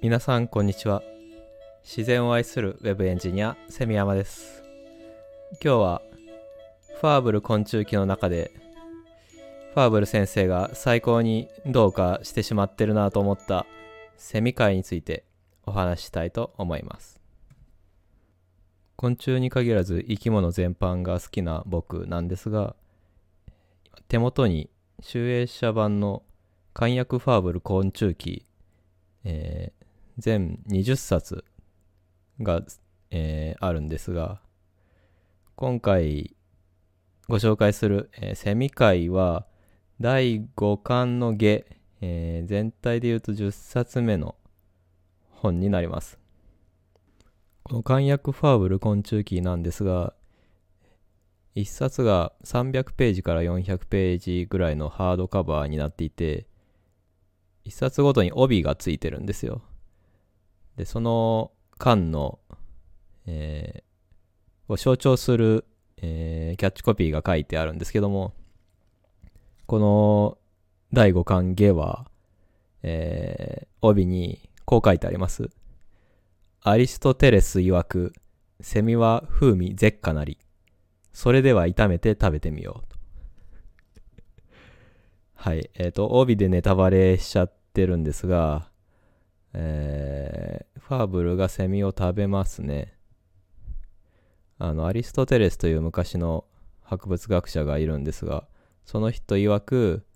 皆さんこんにちは。自然を愛するウェブエンジニアセミヤマです。今日はファーブル昆虫記の中でファーブル先生が最高にどうかしてしまってるなと思ったセミ界についてお話ししたいと思います。昆虫に限らず生き物全般が好きな僕なんですが手元に集英社版の簡約ファーブル昆虫記、えー全20冊が、えーあるんですが今回ご紹介する、えーセミ界は第5巻の下、えー全体で言うと10冊目の本になります。この簡約ファーブル昆虫記なんですが1冊が300ページから400ページぐらいのハードカバーになっていて1冊ごとに帯がついてるんですよ。で、その間の、えーを象徴する、えーキャッチコピーが書いてあるんですけども、この第5巻下は、えー帯にこう書いてあります。アリストテレス曰く、セミは風味絶果なり。それでは炒めて食べてみよう。はい。えっ、と、帯でネタバレしちゃってるんですが、えーファーブルがセミを食べますね。あの、アリストテレスという昔の博物学者がいるんですが、その人曰く、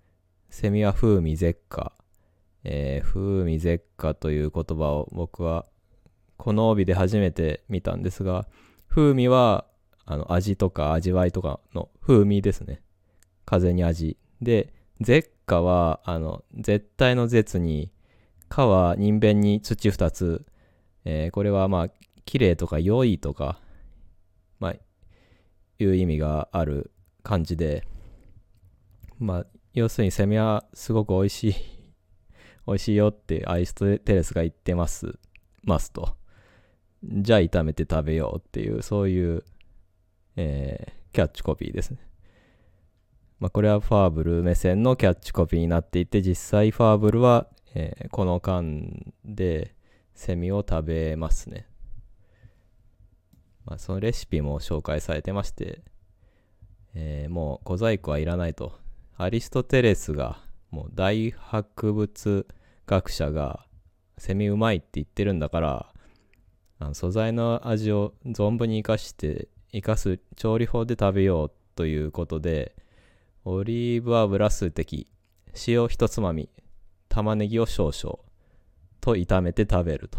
セミは風味絶果。えー風味絶果という言葉を僕はこの帯で初めて見たんですが、風味はあの味とか味わいとかの風味ですね。風に味。で、絶果は、あの、絶対の絶に、かは人弁に土二つ、えーこれはまあ、綺麗とか良いとか、まあ、いう意味がある感じで、まあ、要するにセミはすごく美味しい、美味しいよってアイストテレスが言ってます、ますと。じゃあ炒めて食べようっていう、そういう、えーキャッチコピーですね。まあ、これはファーブル目線のキャッチコピーになっていて、実際ファーブルは、えーこの間でセミを食べますね。まあ、そのレシピも紹介されてまして、えーもう小細工はいらないと。アリストテレスが、もう大博物学者がセミうまいって言ってるんだから、あの素材の味を存分に生かして、生かす調理法で食べようということで、オリーブ油数滴、塩一つまみ、玉ねぎを少々と炒めて食べると。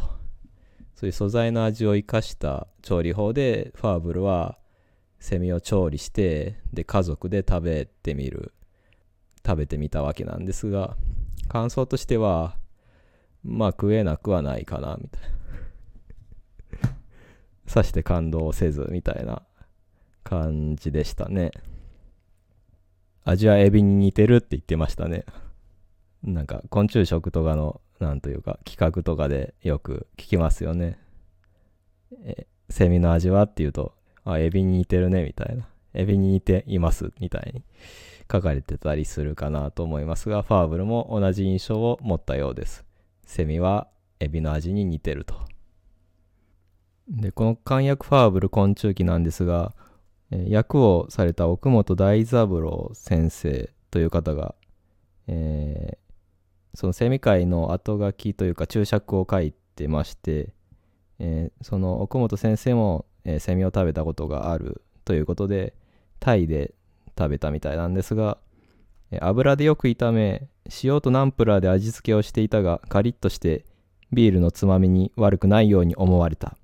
そういう素材の味を生かした調理法で、ファーブルはセミを調理して、で、家族で食べてみる、食べてみたわけなんですが、感想としては、まあ食えなくはないかな、みたいな。さして感動せず、みたいな感じでしたね。味はエビに似てるって言ってましたね。なんか昆虫食とかのなんというか企画とかでよく聞きますよね。えセミの味はっていうと、あ、エビに似てるねみたいな。エビに似ていますみたいに書かれてたりするかなと思いますが、ファーブルも同じ印象を持ったようです。セミはエビの味に似てると。で、この漢訳ファーブル昆虫記なんですが、えー訳をされた奥本大三郎先生という方が、えーそのセミ界の後書きというか注釈を書いてまして、えーその奥本先生も、えーセミを食べたことがあるということでタイで食べたみたいなんですが、えー油でよく炒め塩とナンプラーで味付けをしていたがカリッとしてビールのつまみに悪くないように思われた。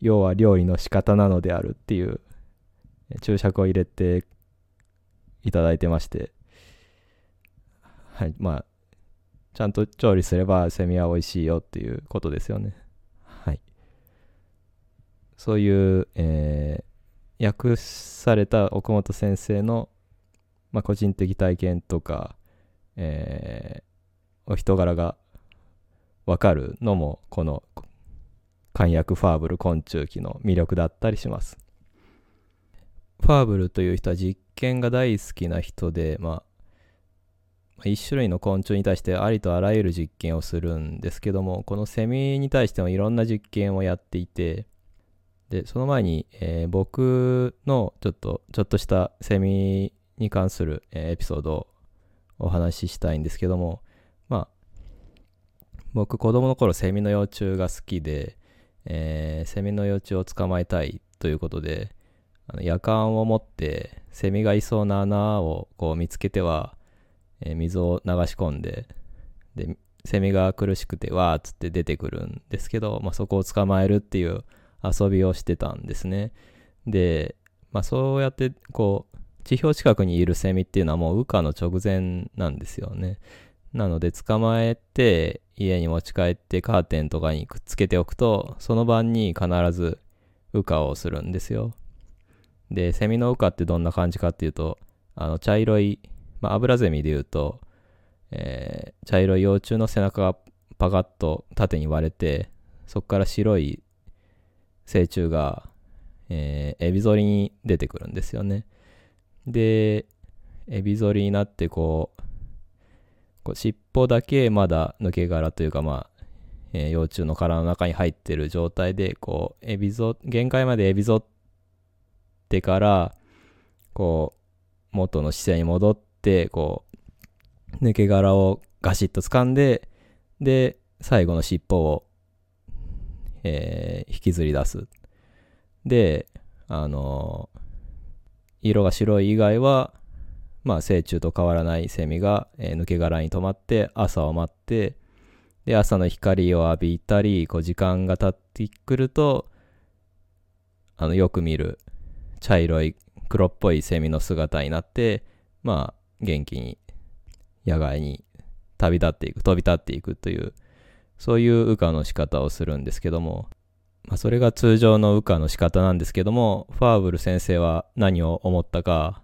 要は料理の仕方なのであるっていう注釈を入れていただいてまして。はいまあちゃんと調理すればセミは美味しいよっていうことですよね。はい。そういう、えー訳された奥本先生の、まあ、個人的体験とか、えーお人柄がわかるのも、この漢訳ファーブル昆虫記の魅力だったりします。ファーブルという人は実験が大好きな人で、まあ、1種類の昆虫に対してありとあらゆる実験をするんですけどもこのセミに対してもいろんな実験をやっていてでその前に、えー、僕のちょっとちょっとしたセミに関する、えー、エピソードをお話ししたいんですけどもまあ僕子供の頃セミの幼虫が好きで、えー、セミの幼虫を捕まえたいということであの夜間を持ってセミがいそうな穴をこう見つけては、え、水を流し込んででセミが苦しくてわーっつって出てくるんですけど、まあ、そこを捕まえるっていう遊びをしてたんですね。で、まあ、そうやってこう地表近くにいるセミっていうのはもう羽化の直前なんですよね。なので捕まえて家に持ち帰ってカーテンとかにくっつけておくとその晩に必ず羽化をするんですよ。で、セミの羽化ってどんな感じかっていうと、あの、茶色い、まあ、油ゼミで言うと、えー、茶色い幼虫の背中がパカッと縦に割れて、そこから白い成虫が、えー、エビ反りに出てくるんですよね。で、エビ反りになってこう、こう尻尾だけまだ抜け殻というかまあ、えー、幼虫の殻の中に入ってる状態で、こう、エビゾ、限界までエビゾってから、こう、元の姿勢に戻って、こう、抜け殻をガシッと掴んで、で、最後の尻尾を、えー、引きずり出す。で、あのー、色が白い以外は、まあ、成虫と変わらないセミが、えー、抜け殻に止まって、朝を待って、で、朝の光を浴びたり、こう、時間が経ってくると、あの、よく見る、茶色い黒っぽいセミの姿になって、まあ、元気に野外に旅立っていく、飛び立っていくという、そういう羽化の仕方をするんですけども、まあ、それが通常の羽化の仕方なんですけども、ファーブル先生は何を思ったか、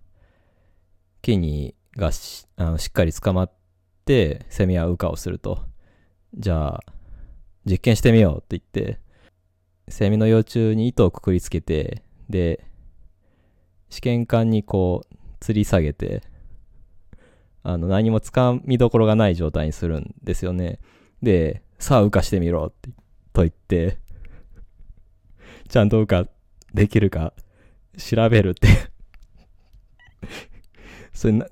木にがしあのしっかり捕まって、セミは羽化をすると。じゃあ、実験してみようって言って、セミの幼虫に糸をくくりつけて、で、試験管にこう、吊り下げて、あの、何もつかみどころがない状態にするんですよね。で、さあ、浮かしてみろって、と言って、ちゃんと浮かできるか調べるって それな、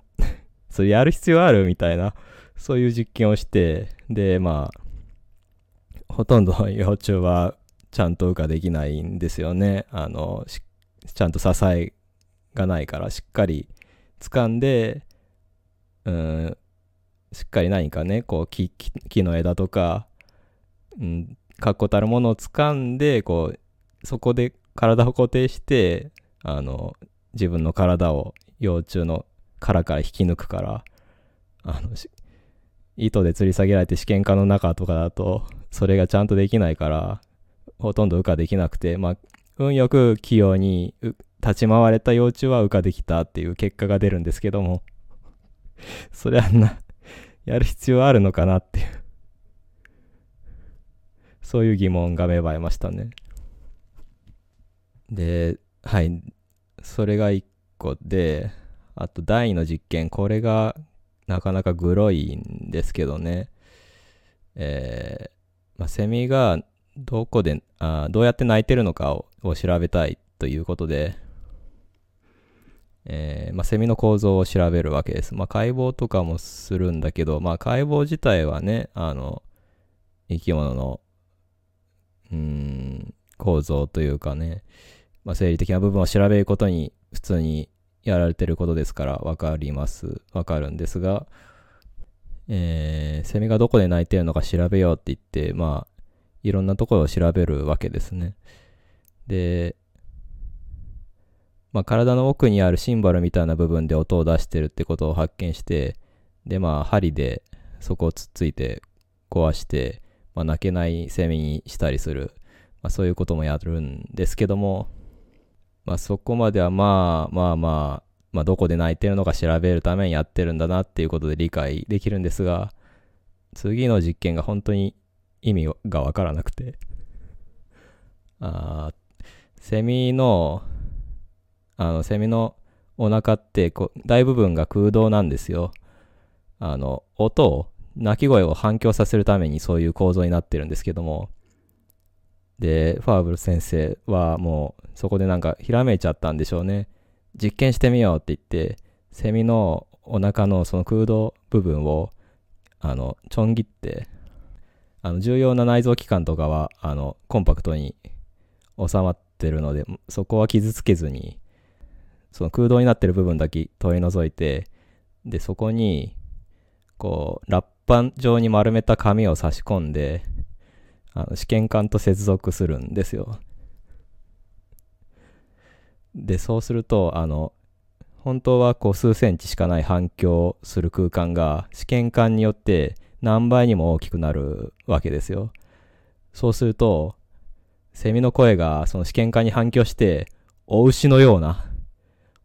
それやる必要あるみたいな、そういう実験をして、で、まあ、ほとんど幼虫はちゃんと浮かできないんですよね。あの、ちゃんと支えがないからしっかり掴んでうんしっかり何かねこう木木の枝とかうん確固たるものを掴んでこうそこで体を固定してあの自分の体を幼虫の殻から引き抜くからあの糸で吊り下げられて試験管の中とかだとそれがちゃんとできないからほとんど羽化できなくてまあ運よく器用に立ち回れた幼虫は羽化できたっていう結果が出るんですけども、それあんな、やる必要あるのかなっていう、そういう疑問が芽生えましたね。で、はい、それが1個で、あと第2の実験、これがなかなかグロいんですけどね、えー、まあ、セミがどこであ、どうやって鳴いてるのかを調べたいということで、えー、まあ、セミの構造を調べるわけです。まあ、解剖とかもするんだけど、まあ、解剖自体はね、あの、生き物の、うん、構造というかね、まあ、生理的な部分を調べることに普通にやられてることですからわかります。わかるんですが、えー、セミがどこで鳴いてるのか調べようって言って、まあ、いろんなところを調べるわけですね。で、まあ、体の奥にあるシンバルみたいな部分で音を出してるってことを発見して、で、まあ、針でそこをつっついて壊して、まあ、泣けないセミにしたりする、まあ、そういうこともやるんですけども、まあ、そこまではまあまあまあ、まあ、どこで泣いてるのか調べるためにやってるんだなっていうことで理解できるんですが、次の実験が本当に意味がわからなくて、あセミのあの、セミのお腹ってこう大部分が空洞なんですよ。あの、音を、鳴き声を反響させるためにそういう構造になってるんですけども、で、ファーブル先生はもうそこでなんかひらめいちゃったんでしょうね。実験してみようって言って、セミのお腹のその空洞部分を、あの、ちょん切って、あの、重要な内臓器官とかは、あの、コンパクトに収まってるので、そこは傷つけずに、その空洞になってる部分だけ取り除いて、で、そこに、こう、ラッパ状に丸めた紙を差し込んで、あの試験管と接続するんですよ。で、そうすると、あの、本当はこう数センチしかない反響する空間が試験管によって何倍にも大きくなるわけですよ。そうすると、セミの声がその試験管に反響して、お牛のような、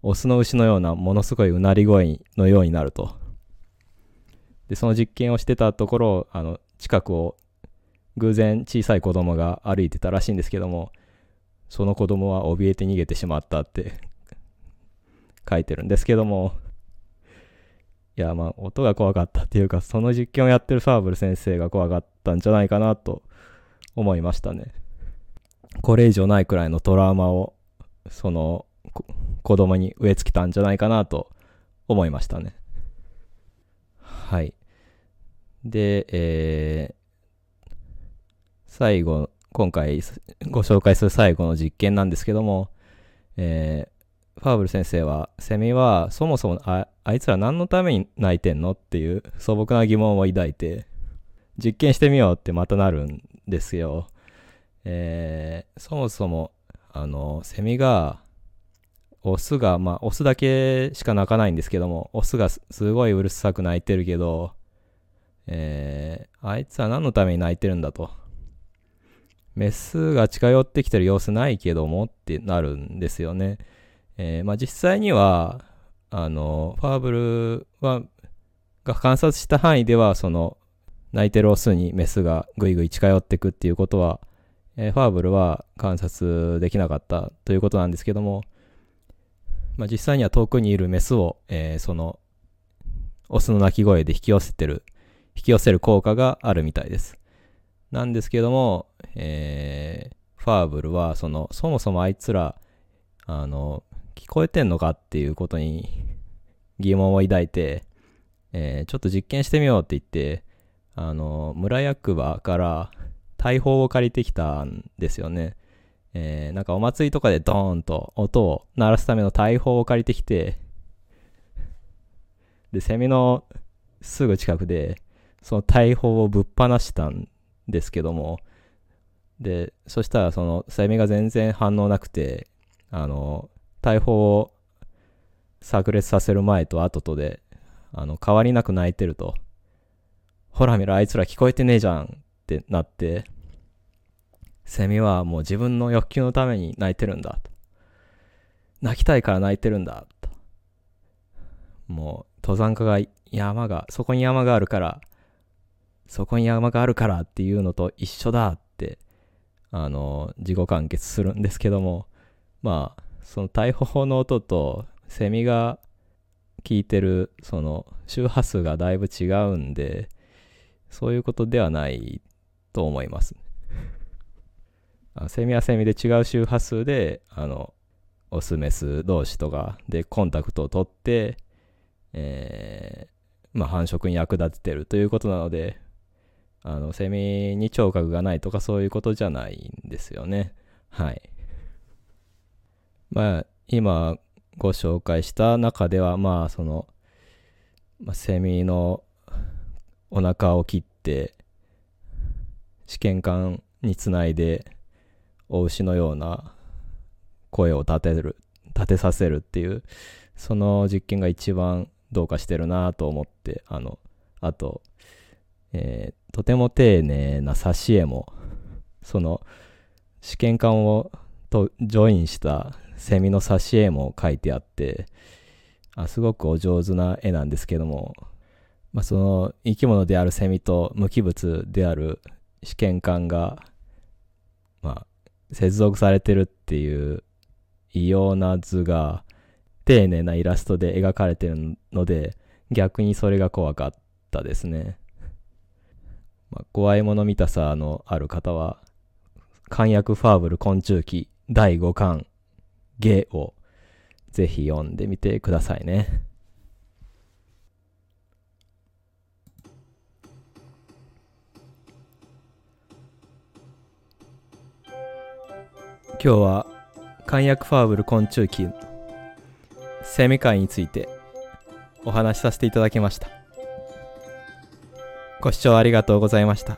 オスの牛のようなものすごいうなり声のようになると。で、その実験をしてたところ、あの、近くを偶然小さい子供が歩いてたらしいんですけども、その子供は怯えて逃げてしまったって 書いてるんですけども、いや、まあ、音が怖かったっていうか、その実験をやってるファーブル先生が怖かったんじゃないかなと思いましたね。これ以上ないくらいのトラウマを、その、子供に植え付けたんじゃないかなと思いましたね。はい。で、えー、最後、今回ご紹介する最後の実験なんですけども、えー、ファーブル先生は、セミはそもそもああいつら何のために泣いてんのっていう素朴な疑問を抱いて、実験してみようってまたなるんですよ。えー、そもそも、あの、セミが、オスが、まあ、オスだけしか鳴かないんですけども、オスがすごいうるさく鳴いてるけど、えー、あいつは何のために鳴いてるんだと。メスが近寄ってきてる様子ないけどもってなるんですよね。えー、まあ、実際には、あの、ファーブルは、が観察した範囲では、その、鳴いてるオスにメスがぐいぐい近寄ってくっていうことは、えー、ファーブルは観察できなかったということなんですけども、まあ、実際には遠くにいるメスを、えー、その、オスの鳴き声で引き寄せてる、引き寄せる効果があるみたいです。なんですけども、えー、ファーブルは、その、そもそもあいつら、あの、聞こえてんのかっていうことに疑問を抱いて、えー、ちょっと実験してみようって言って、あの、村役場から大砲を借りてきたんですよね。えー、なんかお祭りとかでドーンと音を鳴らすための大砲を借りてきて、で、セミのすぐ近くで、その大砲をぶっ放したんですけども、で、そしたらそのセミが全然反応なくて、あの、大砲を炸裂させる前と後とで、あの、変わりなく泣いてると、ほら見ろ、あいつら聞こえてねえじゃんってなって、セミはもう自分の欲求のために泣いてるんだと。泣きたいから泣いてるんだと。もう登山家が山が、そこに山があるから、そこに山があるからっていうのと一緒だって、あの、自己完結するんですけども、まあ、その逮捕法の音とセミが聞いてる、その周波数がだいぶ違うんで、そういうことではないと思います。セミはセミで違う周波数で、あの、オスメス同士とかでコンタクトを取って、えー、まあ、繁殖に役立ててるということなので、あの、セミに聴覚がないとかそういうことじゃないんですよね。はい。まあ、今ご紹介した中では、まあ、その、まあ、セミのお腹を切って、試験管につないで、牛のような声を立てる、立てさせるっていう、その実験が一番どうかしてるなと思って、あの、あと、えー、とても丁寧な挿絵も、その、試験管をとジョインしたセミの挿絵も書いてあって、あすごくお上手な絵なんですけども、まあ、その生き物であるセミと無機物である試験管が、接続されてるっていう異様な図が丁寧なイラストで描かれてるので逆にそれが怖かったですね。まあ、怖いもの見たさのある方は、漢訳ファーブル昆虫記第5巻ゲをぜひ読んでみてくださいね。今日は漢訳ファーブル昆虫記セミ界についてお話しさせていただきました。ご視聴ありがとうございました。